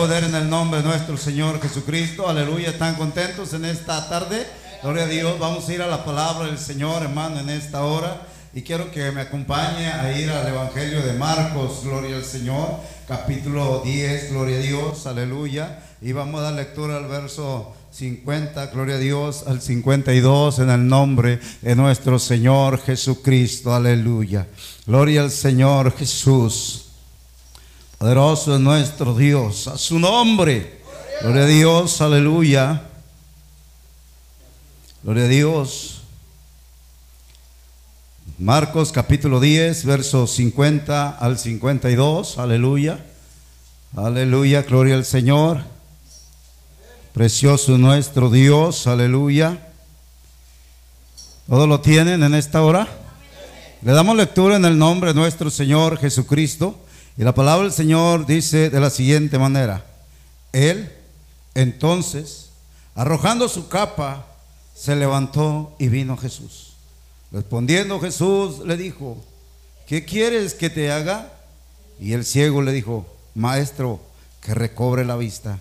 poder en el nombre de nuestro Señor Jesucristo. Aleluya. ¿Están contentos en esta tarde? Gloria a Dios. Vamos a ir a la palabra del Señor, hermano, en esta hora. Y quiero que me acompañe a ir al Evangelio de Marcos, gloria al Señor, capítulo 10, gloria a Dios, aleluya. Y vamos a dar lectura al verso 50, gloria a Dios, al 52, en el nombre de nuestro Señor Jesucristo, aleluya. Gloria al Señor Jesús. Poderoso es nuestro Dios, a su nombre. Gloria a Dios, aleluya. Gloria a Dios. Marcos capítulo 10, versos 50 al 52, aleluya. Aleluya, gloria al Señor. Precioso nuestro Dios, aleluya. ¿Todo lo tienen en esta hora? Le damos lectura en el nombre de nuestro Señor Jesucristo. Y la palabra del Señor dice de la siguiente manera. Él, entonces, arrojando su capa, se levantó y vino Jesús. Respondiendo Jesús le dijo, ¿qué quieres que te haga? Y el ciego le dijo, maestro, que recobre la vista.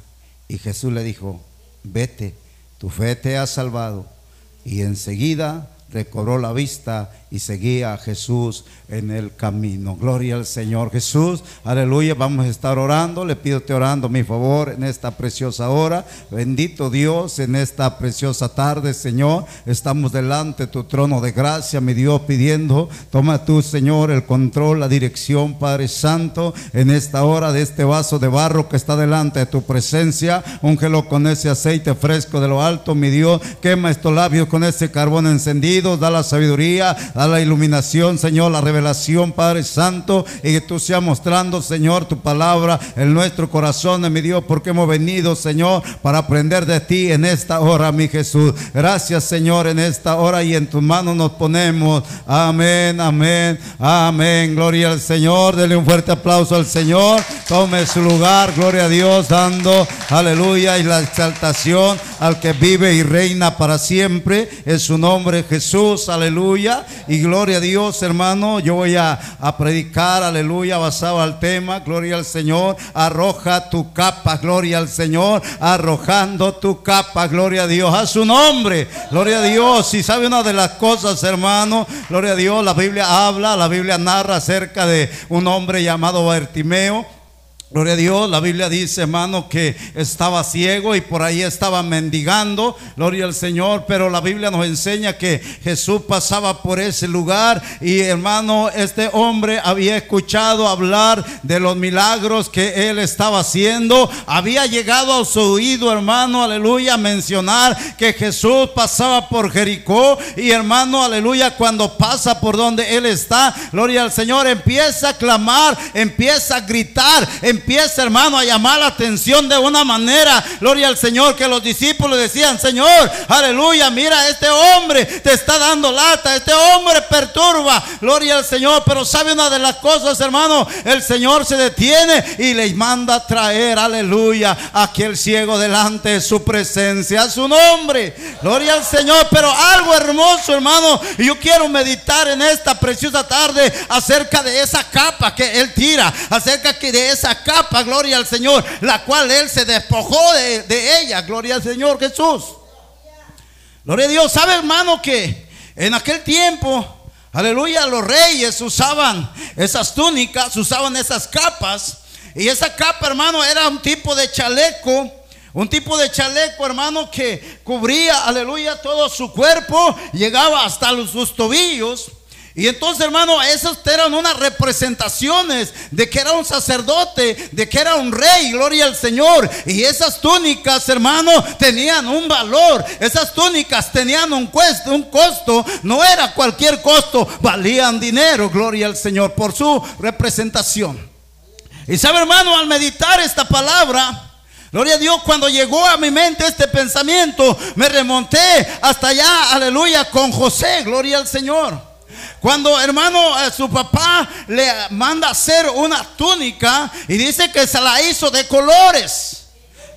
Y Jesús le dijo, vete, tu fe te ha salvado. Y enseguida recobró la vista y seguía a Jesús en el camino. Gloria al Señor Jesús. Aleluya. Vamos a estar orando. Le pido te orando mi favor en esta preciosa hora. Bendito Dios en esta preciosa tarde, Señor. Estamos delante de tu trono de gracia, mi Dios, pidiendo, toma tú, Señor, el control, la dirección, Padre Santo, en esta hora de este vaso de barro que está delante de tu presencia. Úngelo con ese aceite fresco de lo alto, mi Dios. Quema estos labios con ese carbón encendido. Da la sabiduría a la iluminación, Señor, la revelación, Padre Santo, y que tú seas mostrando, Señor, tu palabra en nuestro corazón, mi Dios, porque hemos venido, Señor, para aprender de ti en esta hora, mi Jesús. Gracias, Señor, en esta hora y en tus manos nos ponemos. Amén, amén, amén. Gloria al Señor. Dele un fuerte aplauso al Señor. Tome su lugar, gloria a Dios, dando aleluya y la exaltación al que vive y reina para siempre. En su nombre, Jesús, aleluya. Y gloria a Dios, hermano. Yo voy a, a predicar, aleluya, basado al tema. Gloria al Señor. Arroja tu capa, gloria al Señor. Arrojando tu capa, gloria a Dios. A su nombre, gloria a Dios. Y sabe una de las cosas, hermano, gloria a Dios. La Biblia habla, la Biblia narra acerca de un hombre llamado Bartimeo. Gloria a Dios, la Biblia dice, hermano, que estaba ciego y por ahí estaba mendigando. Gloria al Señor, pero la Biblia nos enseña que Jesús pasaba por ese lugar y hermano, este hombre había escuchado hablar de los milagros que él estaba haciendo. Había llegado a su oído, hermano, aleluya, mencionar que Jesús pasaba por Jericó y hermano, aleluya, cuando pasa por donde él está, gloria al Señor, empieza a clamar, empieza a gritar, empieza, hermano, a llamar la atención de una manera, gloria al Señor, que los discípulos decían, Señor, aleluya, mira, este hombre te está dando lata, este hombre perturba, gloria al Señor, pero sabe una de las cosas, hermano, el Señor se detiene y le manda a traer, aleluya, aquel ciego delante de su presencia, a su nombre, gloria al Señor, pero algo hermoso, hermano, y yo quiero meditar en esta preciosa tarde acerca de esa capa que Él tira, acerca de esa capa, gloria al Señor, la cual Él se despojó de, de ella, gloria al Señor Jesús. Gloria a Dios, ¿sabe hermano que en aquel tiempo, aleluya, los reyes usaban esas túnicas, usaban esas capas, y esa capa, hermano, era un tipo de chaleco. Un tipo de chaleco, hermano, que cubría, aleluya, todo su cuerpo, llegaba hasta los, sus tobillos. Y entonces, hermano, esas eran unas representaciones de que era un sacerdote, de que era un rey, gloria al Señor. Y esas túnicas, hermano, tenían un valor. Esas túnicas tenían un costo, un costo. No era cualquier costo, valían dinero, gloria al Señor, por su representación. Y sabe, hermano, al meditar esta palabra, Gloria a Dios, cuando llegó a mi mente este pensamiento, me remonté hasta allá, aleluya, con José, gloria al Señor. Cuando hermano, eh, su papá le manda hacer una túnica y dice que se la hizo de colores.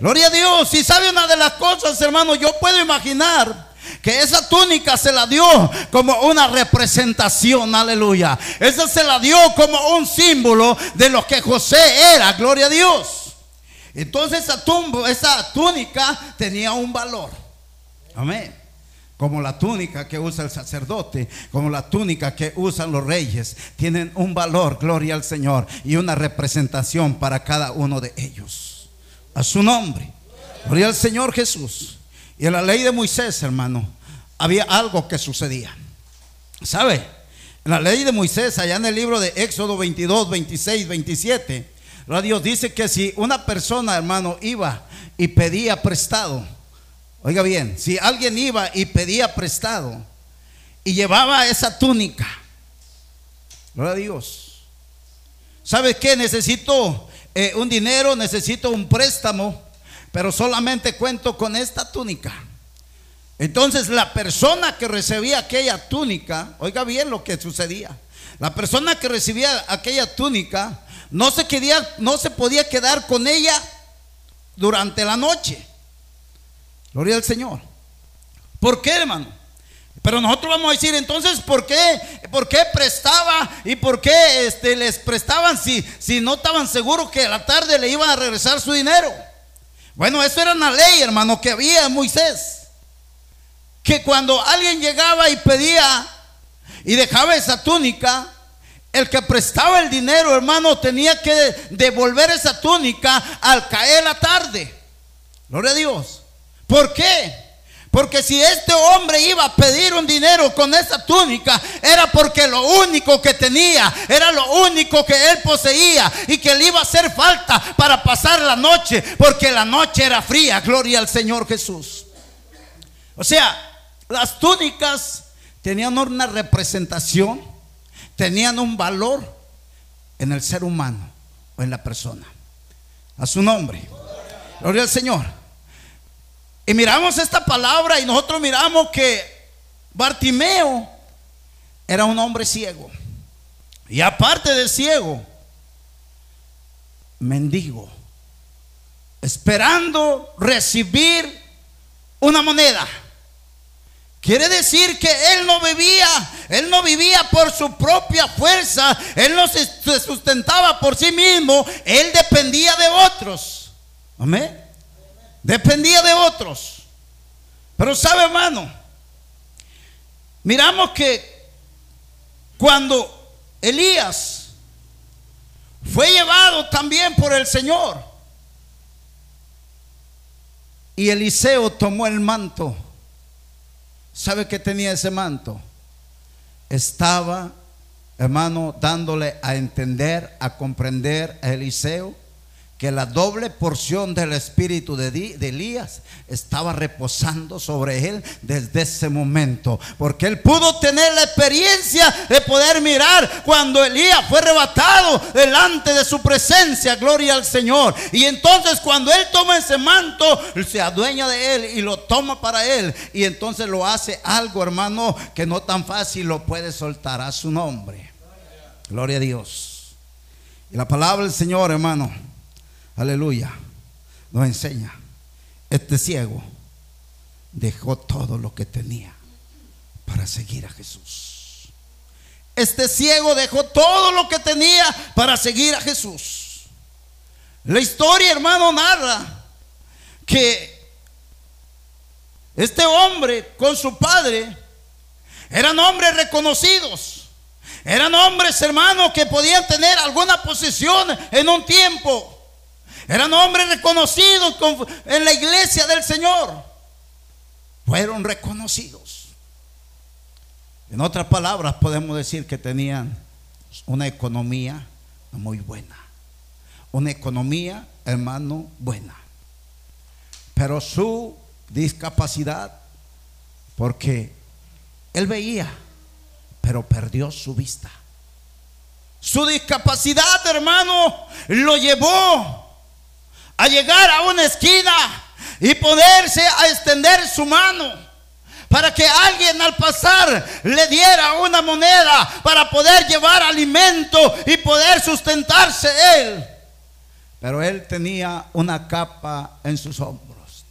Gloria a Dios. Y sabe una de las cosas, hermano, yo puedo imaginar que esa túnica se la dio como una representación, aleluya. Esa se la dio como un símbolo de lo que José era, gloria a Dios. Entonces esa, tumba, esa túnica tenía un valor. Amén. Como la túnica que usa el sacerdote, como la túnica que usan los reyes, tienen un valor, gloria al Señor, y una representación para cada uno de ellos. A su nombre. Gloria al Señor Jesús. Y en la ley de Moisés, hermano, había algo que sucedía. ¿Sabe? En la ley de Moisés, allá en el libro de Éxodo 22, 26, 27, Dios dice que si una persona, hermano, iba y pedía prestado, oiga bien, si alguien iba y pedía prestado y llevaba esa túnica, gloria a Dios, ¿sabe qué? Necesito eh, un dinero, necesito un préstamo, pero solamente cuento con esta túnica. Entonces la persona que recibía aquella túnica, oiga bien lo que sucedía. La persona que recibía aquella túnica no se, quería, no se podía quedar con ella durante la noche. Gloria al Señor. ¿Por qué, hermano? Pero nosotros vamos a decir, entonces, ¿por qué? ¿Por qué prestaba y por qué este, les prestaban si, si no estaban seguros que a la tarde le iban a regresar su dinero? Bueno, eso era una ley, hermano, que había en Moisés que cuando alguien llegaba y pedía y dejaba esa túnica, el que prestaba el dinero, hermano, tenía que devolver esa túnica al caer la tarde. Gloria a Dios. ¿Por qué? Porque si este hombre iba a pedir un dinero con esa túnica, era porque lo único que tenía, era lo único que él poseía y que le iba a hacer falta para pasar la noche, porque la noche era fría, gloria al Señor Jesús. O sea, las túnicas tenían una representación, tenían un valor en el ser humano o en la persona. A su nombre. Gloria al Señor. Y miramos esta palabra y nosotros miramos que Bartimeo era un hombre ciego. Y aparte de ciego, mendigo, esperando recibir una moneda. Quiere decir que él no vivía, él no vivía por su propia fuerza, él no se sustentaba por sí mismo, él dependía de otros. Amén. Dependía de otros. Pero sabe, hermano, miramos que cuando Elías fue llevado también por el Señor y Eliseo tomó el manto ¿Sabe qué tenía ese manto? Estaba, hermano, dándole a entender, a comprender a Eliseo que la doble porción del espíritu de, Elías estaba reposando sobre él desde ese momento. Porque él pudo tener la experiencia de poder mirar cuando Elías fue arrebatado delante de su presencia, gloria al Señor. Y entonces cuando él toma ese manto, se adueña de él y lo toma para él. Y entonces lo hace algo, hermano, que no tan fácil lo puede soltar a su nombre. Gloria a Dios. Y la palabra del Señor, hermano aleluya, nos enseña. Este ciego dejó todo lo que tenía para seguir a Jesús. Este ciego dejó todo lo que tenía para seguir a Jesús. La historia, hermano, narra que este hombre con su padre eran hombres reconocidos. Eran hombres, hermanos, que podían tener alguna posición en un tiempo. Eran hombres reconocidos en la iglesia del Señor. Fueron reconocidos. En otras palabras, podemos decir que tenían una economía muy buena. Una economía, hermano, buena. Pero su discapacidad, porque él veía, pero perdió su vista. Su discapacidad, hermano, lo llevó a llegar a una esquina y poderse a extender su mano para que alguien al pasar le diera una moneda para poder llevar alimento y poder sustentarse él. Pero él tenía una capa en sus hombros,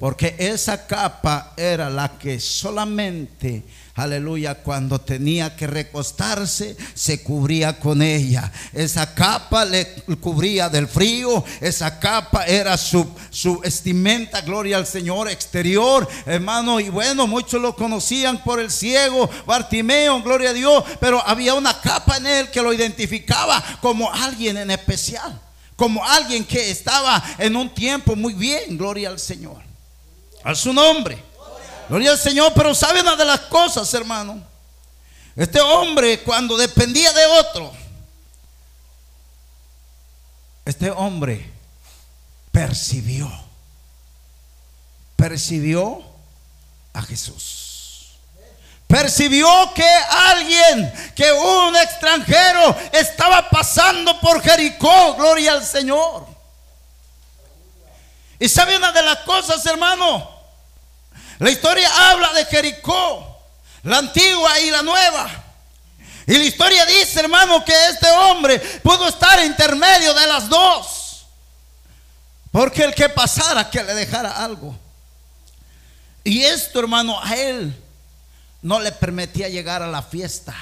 porque esa capa era la que solamente aleluya, cuando tenía que recostarse, se cubría con ella. Esa capa le cubría del frío, esa capa era su, su vestimenta, gloria al Señor, exterior, hermano. Y bueno, muchos lo conocían por el ciego, Bartimeo, gloria a Dios, pero había una capa en él que lo identificaba como alguien en especial, como alguien que estaba en un tiempo muy bien, gloria al Señor. A su nombre. Gloria al Señor, pero sabe una de las cosas, hermano. Este hombre cuando dependía de otro, este hombre percibió, percibió a Jesús. Percibió que alguien, que un extranjero estaba pasando por Jericó, gloria al Señor. Y sabe una de las cosas, hermano, la historia habla de Jericó, la antigua y la nueva. Y la historia dice, hermano, que este hombre pudo estar intermedio de las dos. Porque el que pasara, que le dejara algo. Y esto, hermano, a él no le permitía llegar a la fiesta,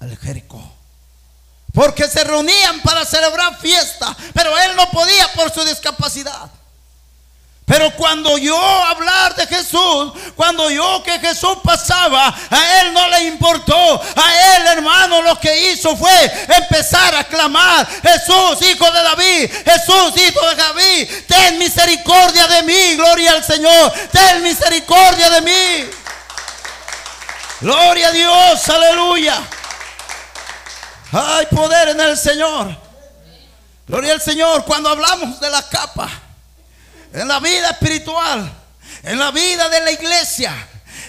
al Jericó. Porque se reunían para celebrar fiesta, pero él no podía por su discapacidad. Pero cuando oyó hablar de Jesús, cuando oyó que Jesús pasaba, a él no le importó. A él, hermano, lo que hizo fue empezar a clamar, Jesús, hijo de David, Jesús, hijo de David, ten misericordia de mí, gloria al Señor, ten misericordia de mí. Gloria a Dios, aleluya. Hay poder en el Señor. Gloria al Señor. Cuando hablamos de la capa en la vida espiritual, en la vida de la iglesia,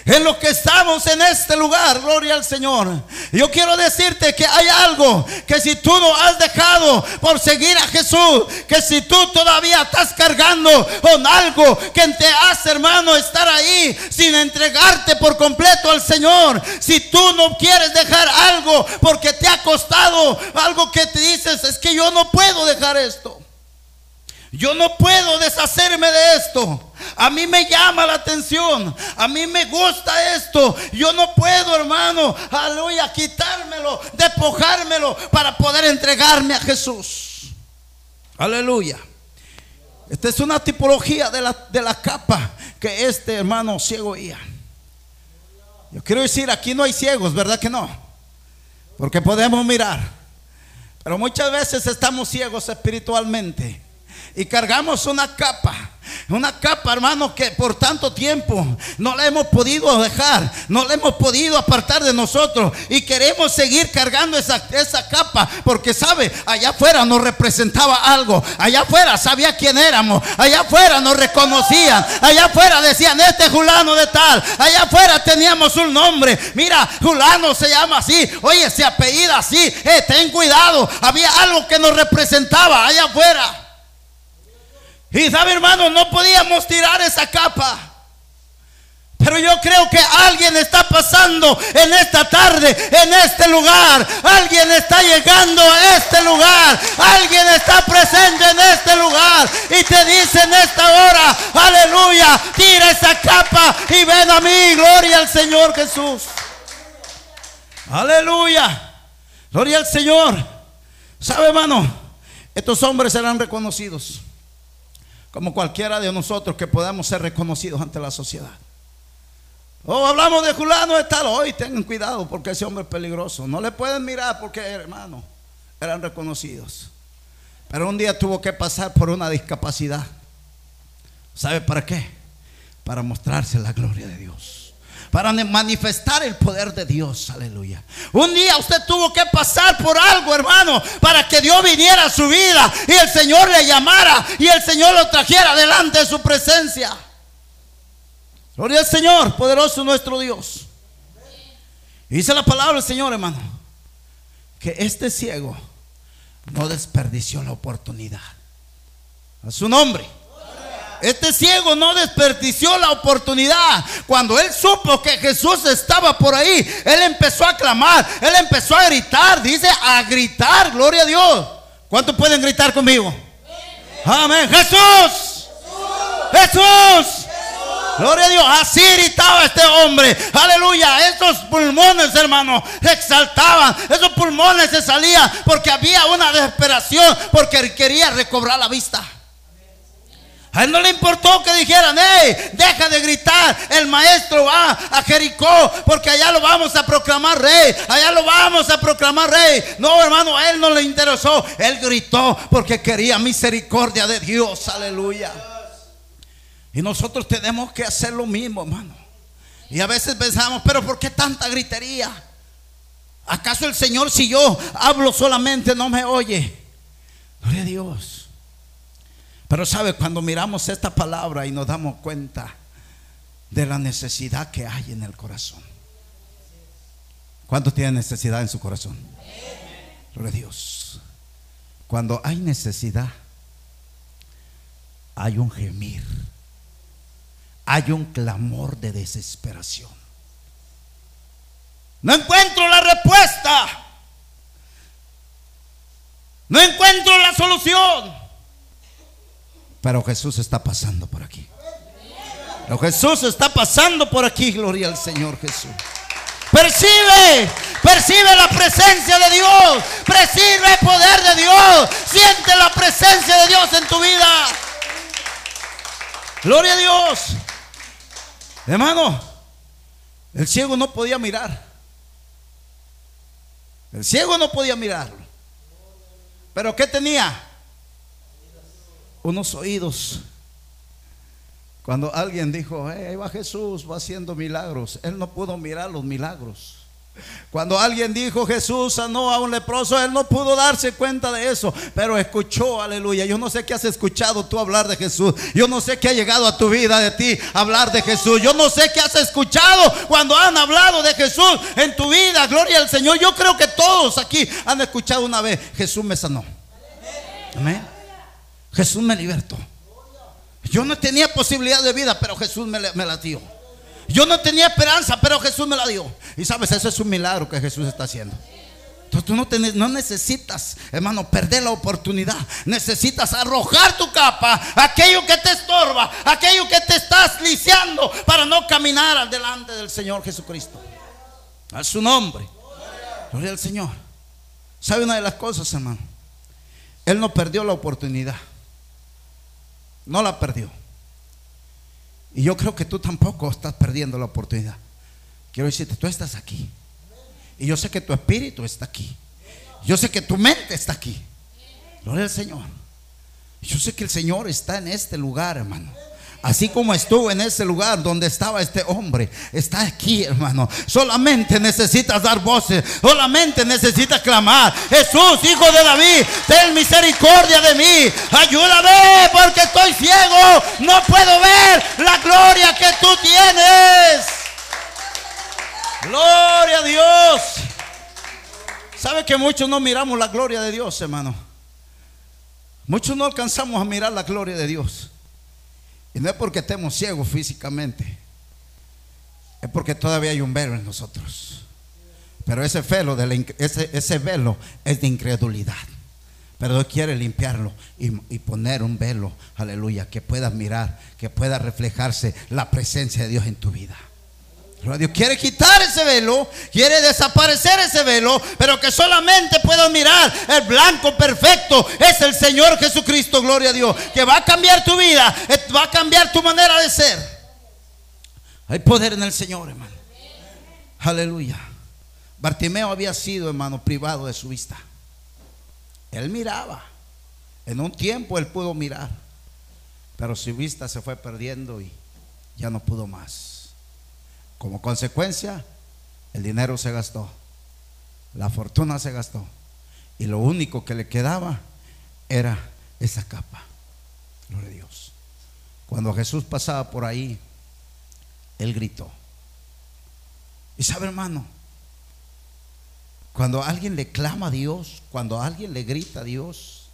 en lo que estamos en este lugar, gloria al Señor. Yo quiero decirte que hay algo que si tú no has dejado por seguir a Jesús, que si tú todavía estás cargando con algo que te hace, hermano, estar ahí sin entregarte por completo al Señor, si tú no quieres dejar algo porque te ha costado algo que te dices, es que yo no puedo dejar esto. Yo no puedo deshacerme de esto. A mí me llama la atención. A mí me gusta esto. Yo no puedo, hermano, aleluya, quitármelo, despojármelo para poder entregarme a Jesús. Aleluya. Esta es una tipología de la, de la capa que este hermano ciego oía. Yo quiero decir, aquí no hay ciegos, ¿verdad que no? Porque podemos mirar. Pero muchas veces estamos ciegos espiritualmente y cargamos una capa. Una capa, hermano, que por tanto tiempo no la hemos podido dejar, no la hemos podido apartar de nosotros y queremos seguir cargando esa, esa capa porque, sabe, allá afuera nos representaba algo, allá afuera sabía quién éramos, allá afuera nos reconocían, allá afuera decían, este Julano de tal, allá afuera teníamos un nombre, mira, Julano se llama así, oye, se apellida así, eh, ten cuidado, había algo que nos representaba allá afuera. Y sabe, hermano, no podíamos tirar esa capa. Pero yo creo que alguien está pasando en esta tarde, en este lugar. Alguien está llegando a este lugar. Alguien está presente en este lugar. Y te dice en esta hora, aleluya, tira esa capa y ven a mí. Gloria al Señor Jesús. Aleluya. Gloria al Señor. ¿Sabe, hermano? Estos hombres serán reconocidos como cualquiera de nosotros que podamos ser reconocidos ante la sociedad. Oh, hablamos de Julano de tal, hoy tengan cuidado porque ese hombre es peligroso. No le pueden mirar porque, hermano, eran reconocidos. Pero un día tuvo que pasar por una discapacidad. ¿Sabe para qué? Para mostrarse la gloria de Dios para manifestar el poder de Dios. Aleluya. Un día usted tuvo que pasar por algo, hermano, para que Dios viniera a su vida y el Señor le llamara y el Señor lo trajera delante de su presencia. Gloria al Señor, poderoso nuestro Dios. dice la palabra del Señor, hermano, que este ciego no desperdició la oportunidad. A su nombre. Este ciego no desperdició la oportunidad. Cuando él supo que Jesús estaba por ahí, él empezó a clamar, él empezó a gritar, dice a gritar, gloria a Dios. ¿Cuántos pueden gritar conmigo? Amén. Jesús. Jesús. Gloria a Dios. Así gritaba este hombre. Aleluya. Esos pulmones, hermano, se exaltaban. Esos pulmones se salían porque había una desesperación. Porque quería recobrar la vista. A él no le importó que dijeran, hey, deja de gritar, el maestro va a Jericó, porque allá lo vamos a proclamar rey, allá lo vamos a proclamar rey. No, hermano, a él no le interesó, él gritó porque quería misericordia de Dios, aleluya. Y nosotros tenemos que hacer lo mismo, hermano. Y a veces pensamos, pero ¿por qué tanta gritería? ¿Acaso el Señor si yo hablo solamente no me oye? Gloria a Dios. Pero sabe, cuando miramos esta palabra y nos damos cuenta de la necesidad que hay en el corazón. ¿Cuánto tiene necesidad en su corazón? Gloria a Dios. Cuando hay necesidad, hay un gemir. Hay un clamor de desesperación. No encuentro la respuesta. No encuentro la solución. Pero Jesús está pasando por aquí. Pero Jesús está pasando por aquí, gloria al Señor Jesús. Percibe, percibe la presencia de Dios, percibe el poder de Dios, siente la presencia de Dios en tu vida. Gloria a Dios. Hermano, el ciego no podía mirar. El ciego no podía mirarlo. Pero ¿qué tenía? Unos oídos. Cuando alguien dijo, ahí va Jesús, va haciendo milagros, él no pudo mirar los milagros. Cuando alguien dijo Jesús sanó a un leproso, él no pudo darse cuenta de eso, pero escuchó, aleluya. Yo no sé qué has escuchado tú hablar de Jesús. Yo no sé qué ha llegado a tu vida de ti hablar de Jesús. Yo no sé qué has escuchado cuando han hablado de Jesús en tu vida. Gloria al Señor. Yo creo que todos aquí han escuchado una vez, Jesús me sanó. Amén. Jesús me libertó. Yo no tenía posibilidad de vida, pero Jesús me, la dio. Yo no tenía esperanza, pero Jesús me la dio. Y sabes, eso es un milagro que Jesús está haciendo. Entonces tú no, no, necesitas, hermano, perder la oportunidad. Necesitas arrojar tu capa, aquello que te estorba, aquello que te estás lisiando para no caminar delante del Señor Jesucristo. A su nombre. Gloria al Señor. ¿Sabe una de las cosas, hermano? Él no perdió la oportunidad. No la perdió. Y yo creo que tú tampoco estás perdiendo la oportunidad. Quiero decirte, tú estás aquí. Y yo sé que tu espíritu está aquí. Yo sé que tu mente está aquí. Gloria al Señor. Yo sé que el Señor está en este lugar, hermano. Así como estuvo en ese lugar donde estaba este hombre, está aquí, hermano. Solamente necesitas dar voces, solamente necesitas clamar. Jesús, hijo de David, ten misericordia de mí. Ayúdame porque estoy ciego. No puedo ver la gloria que tú tienes. Gloria a Dios. ¿Sabe que muchos no miramos la gloria de Dios, hermano? Muchos no alcanzamos a mirar la gloria de Dios. Y no es porque estemos ciegos físicamente, es porque todavía hay un velo en nosotros. Pero ese velo, de ese, ese, velo es de incredulidad. Pero Dios quiere limpiarlo y, y, poner un velo, aleluya, que pueda mirar, que pueda reflejarse la presencia de Dios en tu vida. Dios quiere quitar ese velo, quiere desaparecer ese velo, pero que solamente puedas mirar el blanco perfecto. Es el Señor Jesucristo, gloria a Dios, que va a cambiar tu vida, eh, va a cambiar tu manera de ser. Hay poder en el Señor, hermano. Aleluya. Bartimeo había sido, hermano, privado de su vista. Él miraba. En un tiempo él pudo mirar, pero su vista se fue perdiendo y ya no pudo más. Como consecuencia, el dinero se gastó, la fortuna se gastó y lo único que le quedaba era esa capa. Gloria a Dios. Cuando Jesús pasaba por ahí, él gritó. Y sabe, hermano, cuando alguien le clama a Dios, cuando alguien le grita a Dios,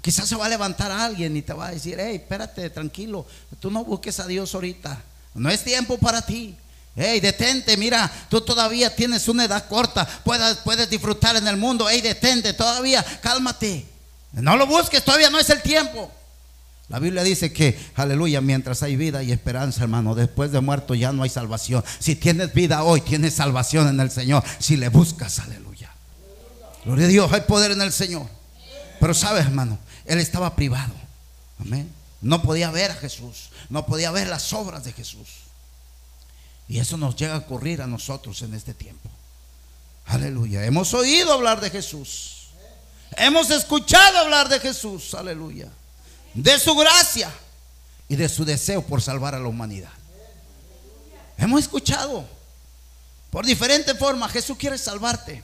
quizás se va a levantar alguien y te va a decir, hey, espérate, tranquilo, tú no busques a Dios ahorita, no es tiempo para ti. Hey, detente, mira, tú todavía tienes una edad corta, puedes, puedes disfrutar en el mundo. Hey, detente, todavía, cálmate. No lo busques, todavía no es el tiempo. La Biblia dice que, aleluya, mientras hay vida y esperanza, hermano, después de muerto ya no hay salvación. Si tienes vida hoy, tienes salvación en el Señor. Si le buscas, aleluya. Gloria a Dios, hay poder en el Señor. Pero sabes, hermano, él estaba privado. Amén. No podía ver a Jesús, no podía ver las obras de Jesús. Y eso nos llega a ocurrir a nosotros en este tiempo. Aleluya. Hemos oído hablar de Jesús. Hemos escuchado hablar de Jesús. Aleluya de su gracia y de su deseo por salvar a la humanidad. Hemos escuchado por diferentes formas, Jesús quiere salvarte.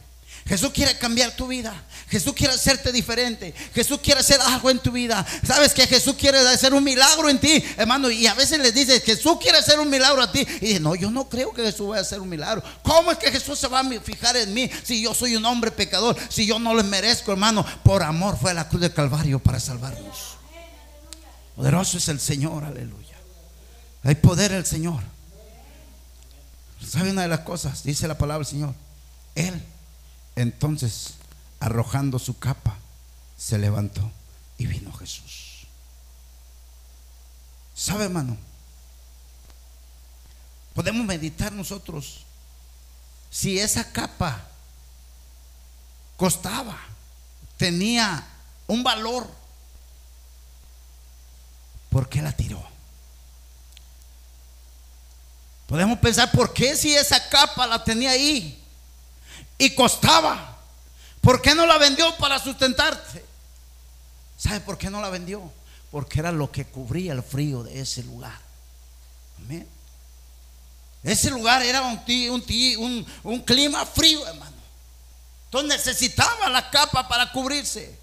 Jesús quiere cambiar tu vida. Jesús quiere hacerte diferente. Jesús quiere hacer algo en tu vida. Sabes que Jesús quiere hacer un milagro en ti, hermano. Y a veces le dices, Jesús quiere hacer un milagro a ti. Y dice, no, yo no creo que Jesús vaya a hacer un milagro. ¿Cómo es que Jesús se va a fijar en mí si yo soy un hombre pecador? Si yo no le merezco, hermano. Por amor fue a la cruz del Calvario para salvarnos. Poderoso es el Señor, aleluya. Hay poder el Señor. ¿Sabe una de las cosas? Dice la palabra del Señor. Él, entonces, arrojando su capa, se levantó y vino Jesús. ¿Sabe, hermano? Podemos meditar nosotros si esa capa costaba, tenía un valor ¿por qué la tiró? Podemos pensar, ¿por qué si esa capa la tenía ahí y costaba? ¿Por qué no la vendió para sustentarse? ¿Sabe por qué no la vendió? Porque era lo que cubría el frío de ese lugar. Amén. Ese lugar era un, un, un clima frío, hermano. Entonces necesitaba la capa para cubrirse.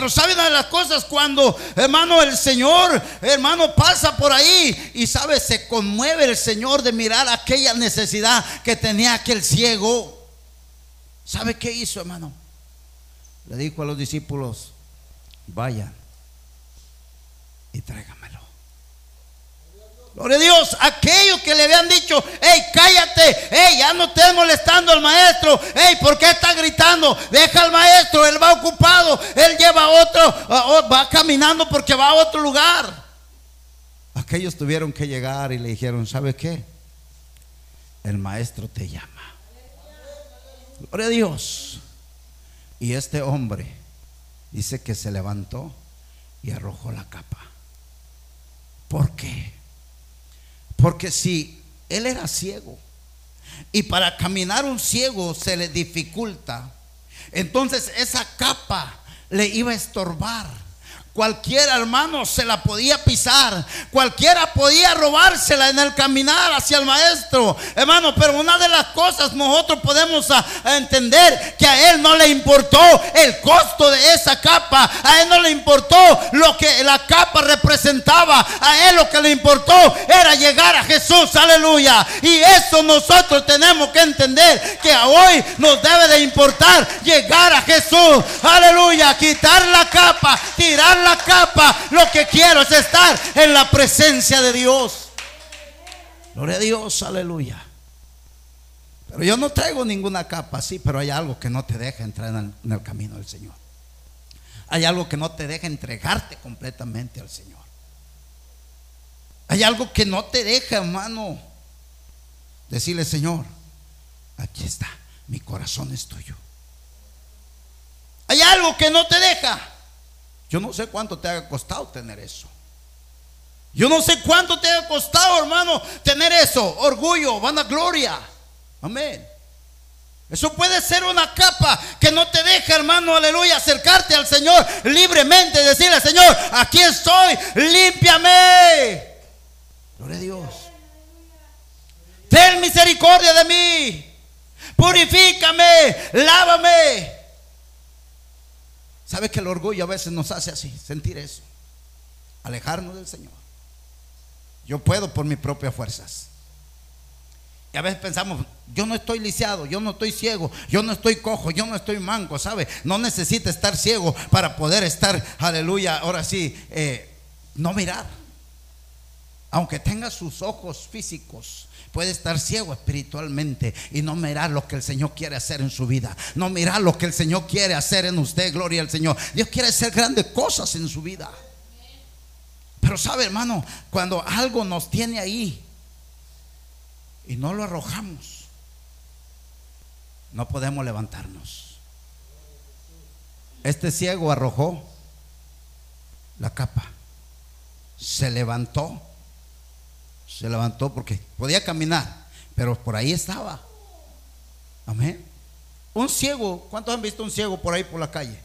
Pero sabe una de las cosas cuando, hermano, el Señor, hermano, pasa por ahí y sabe, se conmueve el Señor de mirar aquella necesidad que tenía aquel ciego. ¿Sabe qué hizo, hermano? Le dijo a los discípulos, vayan y tráigamelo. Gloria a Dios, aquellos que le habían dicho, hey, cállate, hey, ya no estés molestando al maestro, hey, ¿por qué está gritando? Deja al maestro, él va ocupado, él lleva otro, va caminando porque va a otro lugar. Aquellos tuvieron que llegar y le dijeron, ¿sabe qué? El maestro te llama. Gloria a Dios. Y este hombre dice que se levantó y arrojó la capa. ¿Por qué? Porque si él era ciego y para caminar un ciego se le dificulta, entonces esa capa le iba a estorbar. Cualquiera, hermano, se la podía pisar. Cualquiera podía robársela en el caminar hacia el maestro. Hermano, pero una de las cosas nosotros podemos entender que a él no le importó el costo de esa capa. A él no le importó lo que la capa representaba. A él lo que le importó era llegar a Jesús. Aleluya. Y eso nosotros tenemos que entender que hoy nos debe de importar llegar a Jesús. Aleluya. Quitar la capa, tirar la capa, lo que quiero es estar en la presencia de Dios. Gloria a Dios, aleluya. Pero yo no traigo ninguna capa, sí, pero hay algo que no te deja entrar en el, camino del Señor. Hay algo que no te deja entregarte completamente al Señor. Hay algo que no te deja, hermano, decirle, Señor, aquí está, mi corazón es tuyo. Hay algo que no te deja yo no sé cuánto te haya costado tener eso. Yo no sé cuánto te haya costado, hermano, tener eso. Orgullo, vanagloria. Amén. Eso puede ser una capa que no te deja, hermano, aleluya, acercarte al Señor libremente, decirle, Señor, aquí estoy, límpiame. Gloria a Dios. Ten misericordia de mí. Purifícame, lávame. ¿Sabe que el orgullo a veces nos hace así, sentir eso? Alejarnos del Señor. Yo puedo por mis propias fuerzas. Y a veces pensamos, yo no estoy lisiado, yo no estoy ciego, yo no estoy cojo, yo no estoy manco, ¿sabe? No necesita estar ciego para poder estar, aleluya, ahora sí, eh, no mirar. Aunque tenga sus ojos físicos, Puede estar ciego espiritualmente y no mirar lo que el Señor quiere hacer en su vida. No mirar lo que el Señor quiere hacer en usted. Gloria al Señor. Dios quiere hacer grandes cosas en su vida. Pero sabe, hermano, cuando algo nos tiene ahí y no lo arrojamos, no podemos levantarnos. Este ciego arrojó la capa, se levantó, se levantó porque podía caminar, pero por ahí estaba. Amén. Un ciego, ¿cuántos han visto un ciego por ahí por la calle?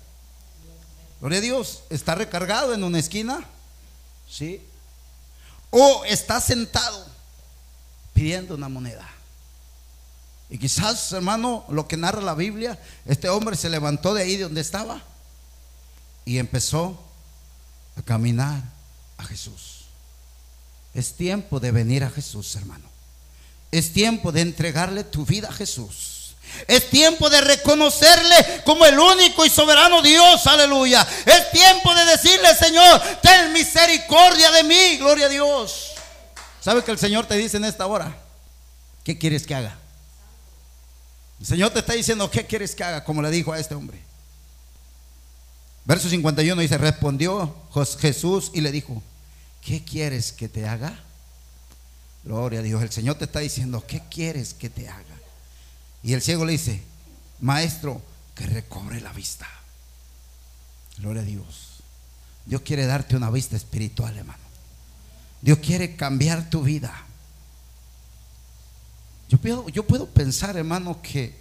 Gloria a Dios, está recargado en una esquina, ¿sí? O está sentado pidiendo una moneda. Y quizás, hermano, lo que narra la Biblia, este hombre se levantó de ahí de donde estaba y empezó a caminar a Jesús. Es tiempo de venir a Jesús, hermano. Es tiempo de entregarle tu vida a Jesús. Es tiempo de reconocerle como el único y soberano Dios, aleluya. Es tiempo de decirle, Señor, ten misericordia de mí, gloria a Dios. ¿Sabe que el Señor te dice en esta hora? ¿Qué quieres que haga? El Señor te está diciendo, ¿qué quieres que haga? Como le dijo a este hombre. Verso 51 dice, respondió Jesús y le dijo, ¿qué quieres que te haga? Gloria a Dios. El Señor te está diciendo, ¿qué quieres que te haga? Y el ciego le dice, maestro, que recobre la vista. Gloria a Dios. Dios quiere darte una vista espiritual, hermano. Dios quiere cambiar tu vida. Yo puedo, yo puedo pensar, hermano, que,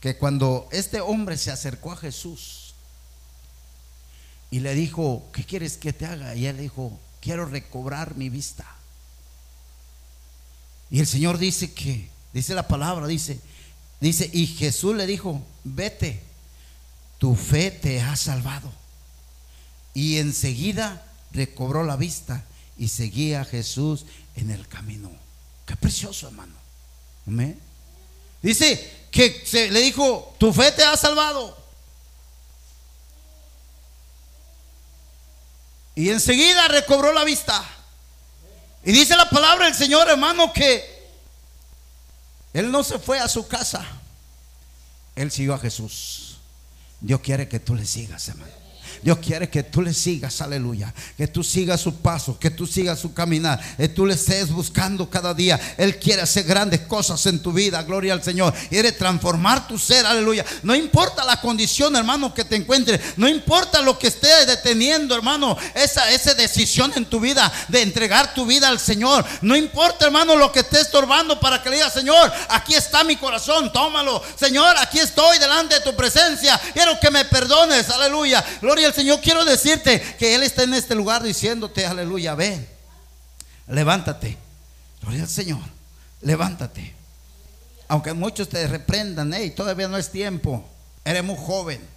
que cuando este hombre se acercó a Jesús y le dijo, ¿qué quieres que te haga? Y él dijo, quiero recobrar mi vista. Y el Señor dice que, dice la palabra, dice, Dice, y Jesús le dijo, vete, tu fe te ha salvado. Y enseguida recobró la vista y seguía a Jesús en el camino. Qué precioso, hermano. Dice que se, le dijo, tu fe te ha salvado. Y enseguida recobró la vista. Y dice la palabra del Señor, hermano, que él no se fue a su casa. Él siguió a Jesús. Dios quiere que tú le sigas, hermano. Dios quiere que tú le sigas, aleluya. Que tú sigas su paso, que tú sigas su caminar, que tú le estés buscando cada día. Él quiere hacer grandes cosas en tu vida, gloria al Señor. Quiere transformar tu ser, aleluya. No importa la condición, hermano, que te encuentres. No importa lo que esté deteniendo, hermano, esa, esa decisión en tu vida de entregar tu vida al Señor. No importa, hermano, lo que esté estorbando para que le diga, Señor, aquí está mi corazón, tómalo. Señor, aquí estoy delante de tu presencia. Quiero que me perdones, aleluya. Gloria al Señor, quiero decirte que Él está en este lugar diciéndote, aleluya, ven, levántate. Gloria al Señor, levántate. Aunque muchos te reprendan, hey, todavía no es tiempo, eres muy joven.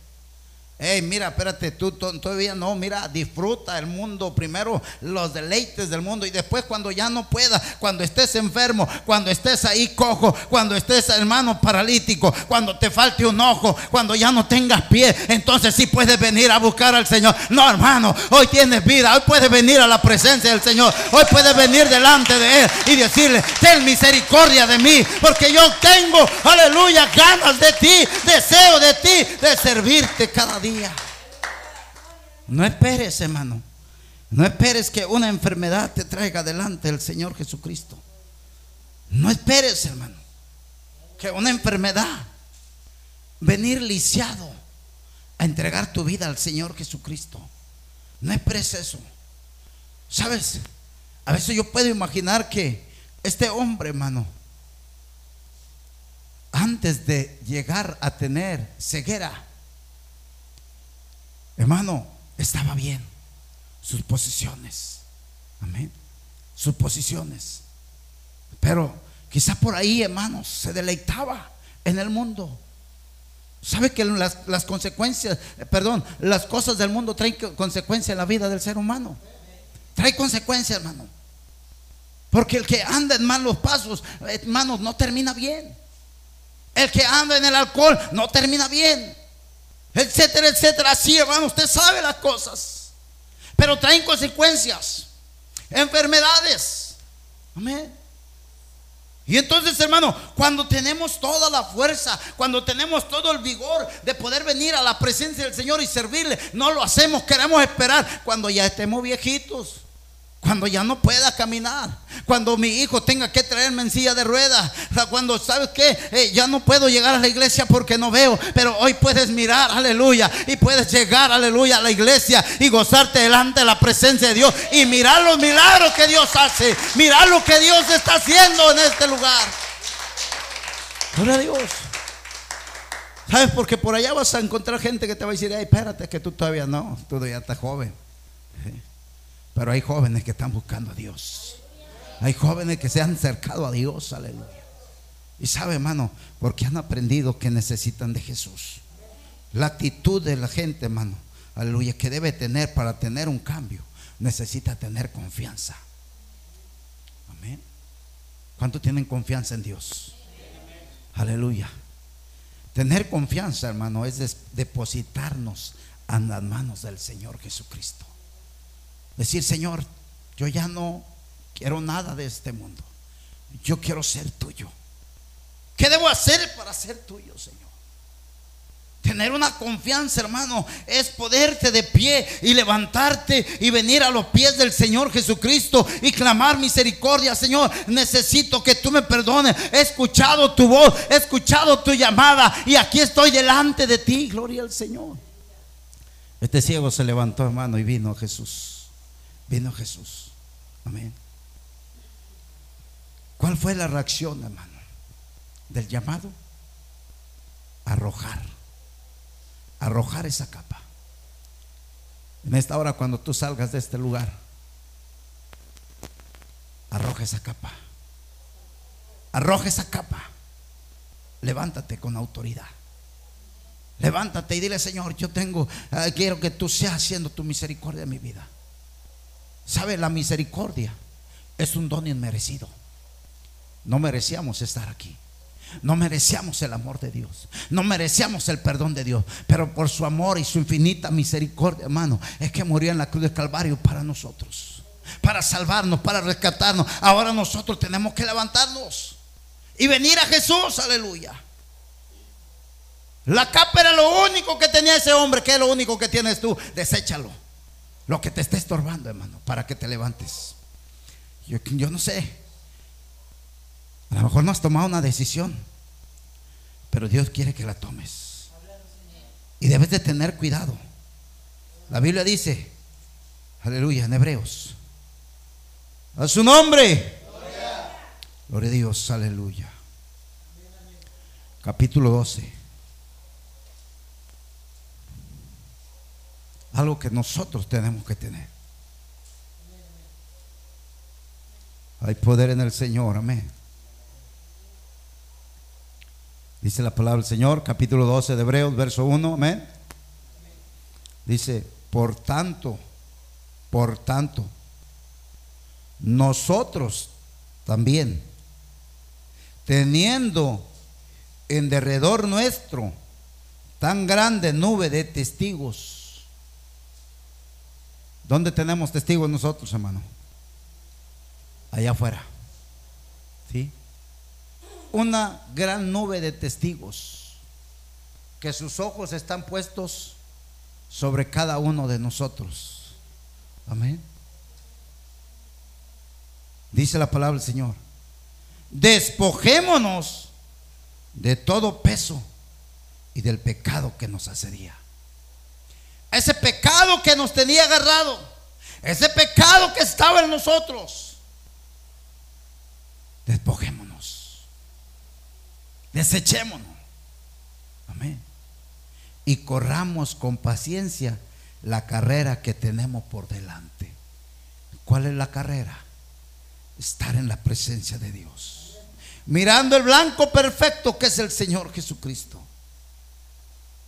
Hey, mira, espérate, tú todavía no, mira, disfruta el mundo primero, los deleites del mundo y después cuando ya no pueda, cuando estés enfermo, cuando estés ahí cojo, cuando estés hermano paralítico, cuando te falte un ojo, cuando ya no tengas pie, entonces sí puedes venir a buscar al Señor. No, hermano, hoy tienes vida, hoy puedes venir a la presencia del Señor, hoy puedes venir delante de Él y decirle, ten misericordia de mí, porque yo tengo, aleluya, ganas de ti, deseo de ti, de servirte cada día. No esperes, hermano. No esperes que una enfermedad te traiga delante el Señor Jesucristo. No esperes, hermano, que una enfermedad venir lisiado a entregar tu vida al Señor Jesucristo. No esperes eso. ¿Sabes? A veces yo puedo imaginar que este hombre, hermano, antes de llegar a tener ceguera, Hermano, estaba bien. Sus posiciones. Amén. Sus posiciones. Pero quizá por ahí, hermanos, se deleitaba en el mundo. ¿Sabe que las, las, consecuencias, perdón, las cosas del mundo traen consecuencias en la vida del ser humano? Trae consecuencias, hermano. Porque el que anda en malos pasos, hermanos, no termina bien. El que anda en el alcohol no termina bien etcétera, etcétera. Así, hermano, usted sabe las cosas. Pero traen consecuencias, enfermedades. Amén. Y entonces, hermano, cuando tenemos toda la fuerza, cuando tenemos todo el vigor de poder venir a la presencia del Señor y servirle, no lo hacemos, queremos esperar cuando ya estemos viejitos cuando ya no pueda caminar, cuando mi hijo tenga que traerme en silla de ruedas, cuando sabes que eh, ya no puedo llegar a la iglesia porque no veo, pero hoy puedes mirar, aleluya, y puedes llegar, aleluya, a la iglesia y gozarte delante de la presencia de Dios y mirar los milagros que Dios hace, mirar lo que Dios está haciendo en este lugar. Gloria a Dios. ¿Sabes? Porque por allá vas a encontrar gente que te va a decir, ay, espérate, que tú todavía no, tú todavía estás joven. Pero hay jóvenes que están buscando a Dios. Hay jóvenes que se han acercado a Dios, aleluya. Y sabe, hermano, porque han aprendido que necesitan de Jesús. La actitud de la gente, hermano, aleluya, que debe tener para tener un cambio, necesita tener confianza. Amén. ¿Cuánto tienen confianza en Dios? Aleluya. Tener confianza, hermano, es depositarnos en las manos del Señor Jesucristo. Decir, Señor, yo ya no quiero nada de este mundo. Yo quiero ser tuyo. ¿Qué debo hacer para ser tuyo, Señor? Tener una confianza, hermano, es poderte de pie y levantarte y venir a los pies del Señor Jesucristo y clamar misericordia. Señor, necesito que tú me perdones. He escuchado tu voz, he escuchado tu llamada y aquí estoy delante de ti. Gloria al Señor. Este ciego se levantó, hermano, y vino Jesús. Vino Jesús. Amén. ¿Cuál fue la reacción, hermano? Del llamado. Arrojar. Arrojar esa capa. En esta hora, cuando tú salgas de este lugar, arroja esa capa. Arroja esa capa. Levántate con autoridad. Levántate y dile, Señor, yo tengo, eh, quiero que tú seas haciendo tu misericordia en mi vida. ¿Sabe? La misericordia es un don inmerecido. No merecíamos estar aquí. No merecíamos el amor de Dios. No merecíamos el perdón de Dios. Pero por su amor y su infinita misericordia, hermano, es que murió en la cruz del Calvario para nosotros. Para salvarnos, para rescatarnos. Ahora nosotros tenemos que levantarnos y venir a Jesús. Aleluya. La capa era lo único que tenía ese hombre. ¿Qué es lo único que tienes tú? Deséchalo. Lo que te está estorbando, hermano, para que te levantes. Yo, yo no sé. A lo mejor no has tomado una decisión, pero Dios quiere que la tomes. Y debes de tener cuidado. La Biblia dice, aleluya, en Hebreos, a su nombre. Gloria a Dios, aleluya. Capítulo 12. Algo que nosotros tenemos que tener. Hay poder en el Señor, amén. Dice la palabra del Señor, capítulo 12 de Hebreos, verso 1, amén. Dice, por tanto, por tanto, nosotros también, teniendo en derredor nuestro tan grande nube de testigos, ¿Dónde tenemos testigos nosotros, hermano? Allá afuera. ¿Sí? Una gran nube de testigos que sus ojos están puestos sobre cada uno de nosotros. Amén. Dice la palabra del Señor. Despojémonos de todo peso y del pecado que nos asedia ese pecado que nos tenía agarrado, ese pecado que estaba en nosotros. Despojémonos, desechémonos. Amén. Y corramos con paciencia la carrera que tenemos por delante. ¿Cuál es la carrera? Estar en la presencia de Dios. Mirando el blanco perfecto que es el Señor Jesucristo.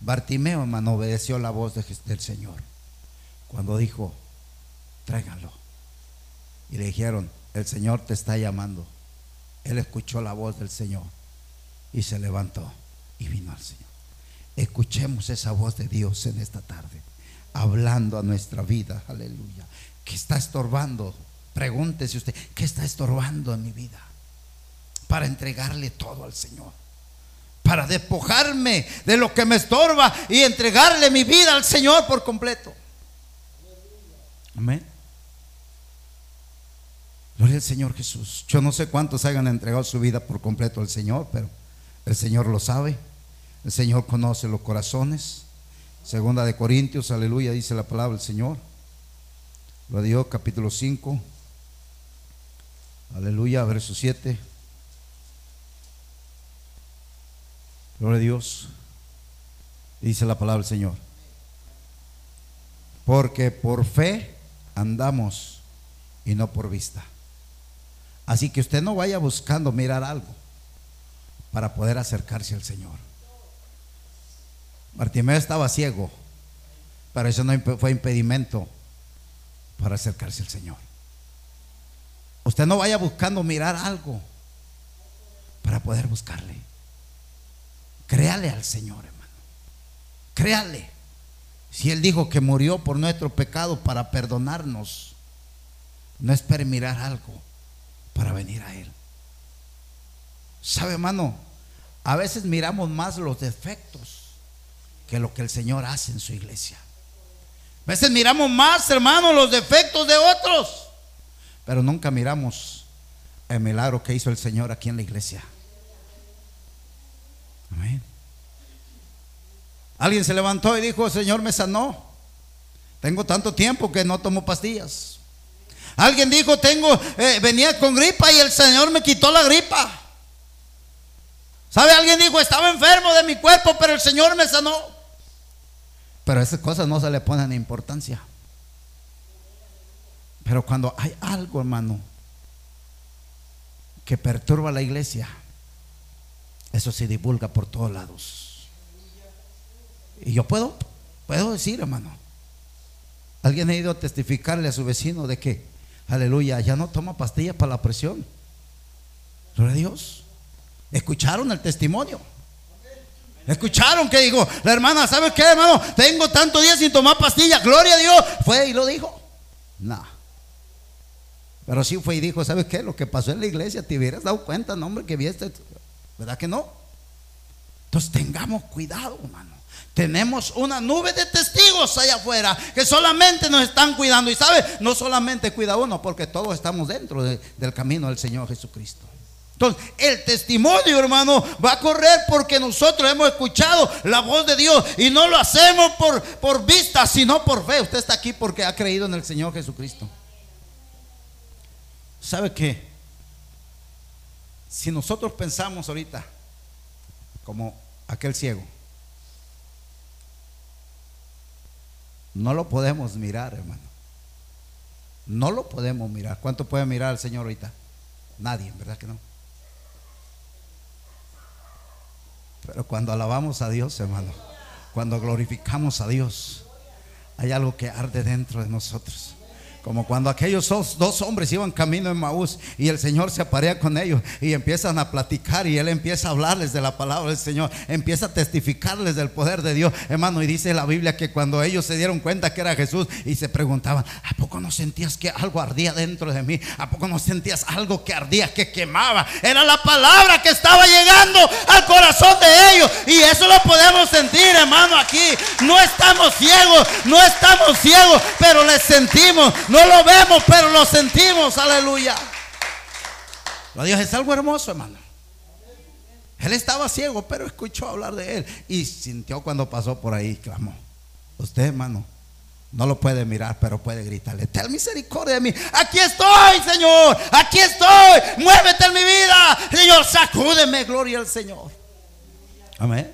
Bartimeo, hermano, obedeció la voz del Señor cuando dijo, tráiganlo. Y le dijeron, el Señor te está llamando. Él escuchó la voz del Señor y se levantó y vino al Señor. Escuchemos esa voz de Dios en esta tarde, hablando a nuestra vida, aleluya. ¿Qué está estorbando? Pregúntese usted, ¿qué está estorbando en mi vida? Para entregarle todo al Señor para despojarme de lo que me estorba y entregarle mi vida al Señor por completo. Amén. Gloria al Señor Jesús. Yo no sé cuántos hayan entregado su vida por completo al Señor, pero el Señor lo sabe. El Señor conoce los corazones. Segunda de Corintios, aleluya, dice la palabra del Señor. Lo dio capítulo 5. Aleluya, verso 7. Gloria a Dios. Dice la palabra del Señor. Porque por fe andamos y no por vista. Así que usted no vaya buscando mirar algo para poder acercarse al Señor. Bartimeo estaba ciego, pero eso no fue impedimento para acercarse al Señor. Usted no vaya buscando mirar algo para poder buscarle. Créale al Señor, hermano. Créale. Si Él dijo que murió por nuestro pecado para perdonarnos, no espere mirar algo para venir a Él. ¿Sabe, hermano? A veces miramos más los defectos que lo que el Señor hace en su iglesia. A veces miramos más, hermano, los defectos de otros, pero nunca miramos el milagro que hizo el Señor aquí en la iglesia. Amén. Alguien se levantó y dijo, Señor me sanó. Tengo tanto tiempo que no tomo pastillas. Alguien dijo, tengo, eh, venía con gripa y el Señor me quitó la gripa. ¿Sabe? Alguien dijo, estaba enfermo de mi cuerpo, pero el Señor me sanó. Pero esas cosas no se le ponen importancia. Pero cuando hay algo, hermano, que perturba a la iglesia, eso se divulga por todos lados. Y yo puedo, puedo decir, hermano, alguien ha ido a testificarle a su vecino de que, aleluya, ya no toma pastillas para la presión. Gloria a Dios. Escucharon el testimonio. Escucharon que dijo la hermana, ¿sabes qué, hermano? Tengo tantos días sin tomar pastillas, gloria a Dios. Fue y lo dijo. No. Pero sí fue y dijo, ¿sabes qué? Lo que pasó en la iglesia, te hubieras dado cuenta, no, hombre, que viste. ¿Verdad que no? Entonces tengamos cuidado, hermano. Tenemos una nube de testigos allá afuera que solamente nos están cuidando. Y sabe, no solamente cuida uno, porque todos estamos dentro del camino del Señor Jesucristo. Entonces, el testimonio, hermano, va a correr porque nosotros hemos escuchado la voz de Dios y no lo hacemos por, por vista, sino por fe. Usted está aquí porque ha creído en el Señor Jesucristo. ¿Sabe qué? Si nosotros pensamos ahorita como aquel ciego, no lo podemos mirar, hermano. No lo podemos mirar. ¿Cuánto puede mirar al Señor ahorita? Nadie, ¿verdad que no? Pero cuando alabamos a Dios, hermano, cuando glorificamos a Dios, hay algo que arde dentro de nosotros. Como cuando aquellos dos hombres iban camino en Maús y el Señor se aparea con ellos y empiezan a platicar y Él empieza a hablarles de la palabra del Señor, empieza a testificarles del poder de Dios, hermano. Y dice la Biblia que cuando ellos se dieron cuenta que era Jesús y se preguntaban, ¿a poco no sentías que algo ardía dentro de mí? ¿A poco no sentías algo que ardía, que quemaba? Era la palabra que estaba llegando al corazón de ellos y eso lo podemos sentir, hermano, aquí. No estamos ciegos, no estamos ciegos, pero les sentimos no lo vemos, pero lo sentimos. Aleluya. Lo Dios es algo hermoso, hermano. Él estaba ciego, pero escuchó hablar de él y sintió cuando pasó por ahí, clamó. Usted, hermano, no lo puede mirar, pero puede gritarle, ten misericordia de mí. Aquí estoy, Señor. Aquí estoy. Muévete en mi vida. Señor, sacúdeme, gloria al Señor. Amén.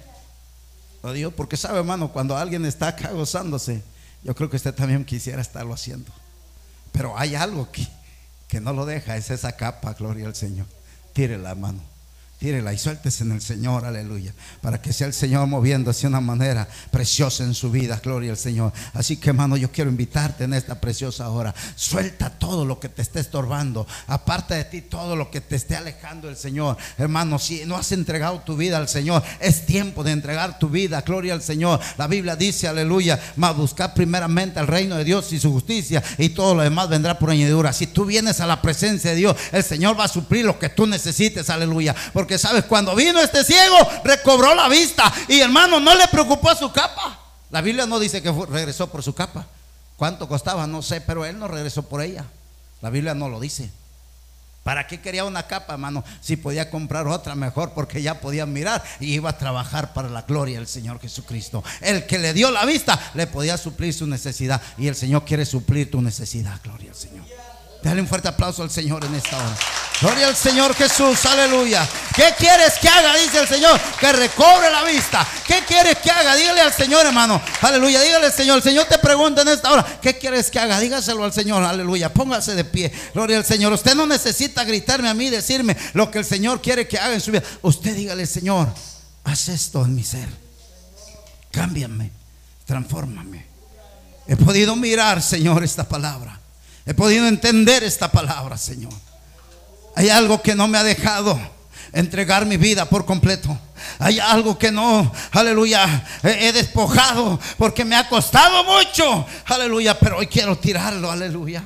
Lo digo porque sabe, hermano, cuando alguien está acá gozándose, yo creo que usted también quisiera estarlo haciendo. Pero hay algo que, que no lo deja, es esa capa, gloria al Señor. Tire la mano. Tírela y suéltese en el Señor, aleluya. Para que sea el Señor moviéndose de una manera preciosa en su vida, gloria al Señor. Así que, hermano, yo quiero invitarte en esta preciosa hora. Suelta todo lo que te esté estorbando. Aparte de ti, todo lo que te esté alejando del Señor. Hermano, si no has entregado tu vida al Señor, es tiempo de entregar tu vida, gloria al Señor. La Biblia dice, aleluya, más buscar primeramente el reino de Dios y su justicia, y todo lo demás vendrá por añadidura. Si tú vienes a la presencia de Dios, el Señor va a suplir lo que tú necesites, aleluya. Porque sabes, cuando vino este ciego, recobró la vista. Y hermano, no le preocupó su capa. La Biblia no dice que regresó por su capa. ¿Cuánto costaba? No sé, pero él no regresó por ella. La Biblia no lo dice. ¿Para qué quería una capa, hermano? Si podía comprar otra mejor porque ya podía mirar y iba a trabajar para la gloria del Señor Jesucristo. El que le dio la vista le podía suplir su necesidad y el Señor quiere suplir tu necesidad, gloria al Señor. Dale un fuerte aplauso al Señor en esta hora. Gloria al Señor Jesús, aleluya. ¿Qué quieres que haga? Dice el Señor, que recobre la vista. ¿Qué quieres que haga? Dígale al Señor, hermano. Aleluya, dígale al Señor. El Señor te pregunta en esta hora, ¿qué quieres que haga? Dígaselo al Señor, aleluya. Póngase de pie. Gloria al Señor. Usted no necesita gritarme a mí, decirme lo que el Señor quiere que haga en su vida. Usted dígale, Señor, haz esto en mi ser. Cámbiame, transfórmame. He podido mirar, Señor, esta palabra. He podido entender esta palabra, Señor. Hay algo que no me ha dejado entregar mi vida por completo. Hay algo que no, aleluya, he, despojado porque me ha costado mucho, aleluya, pero hoy quiero tirarlo, aleluya.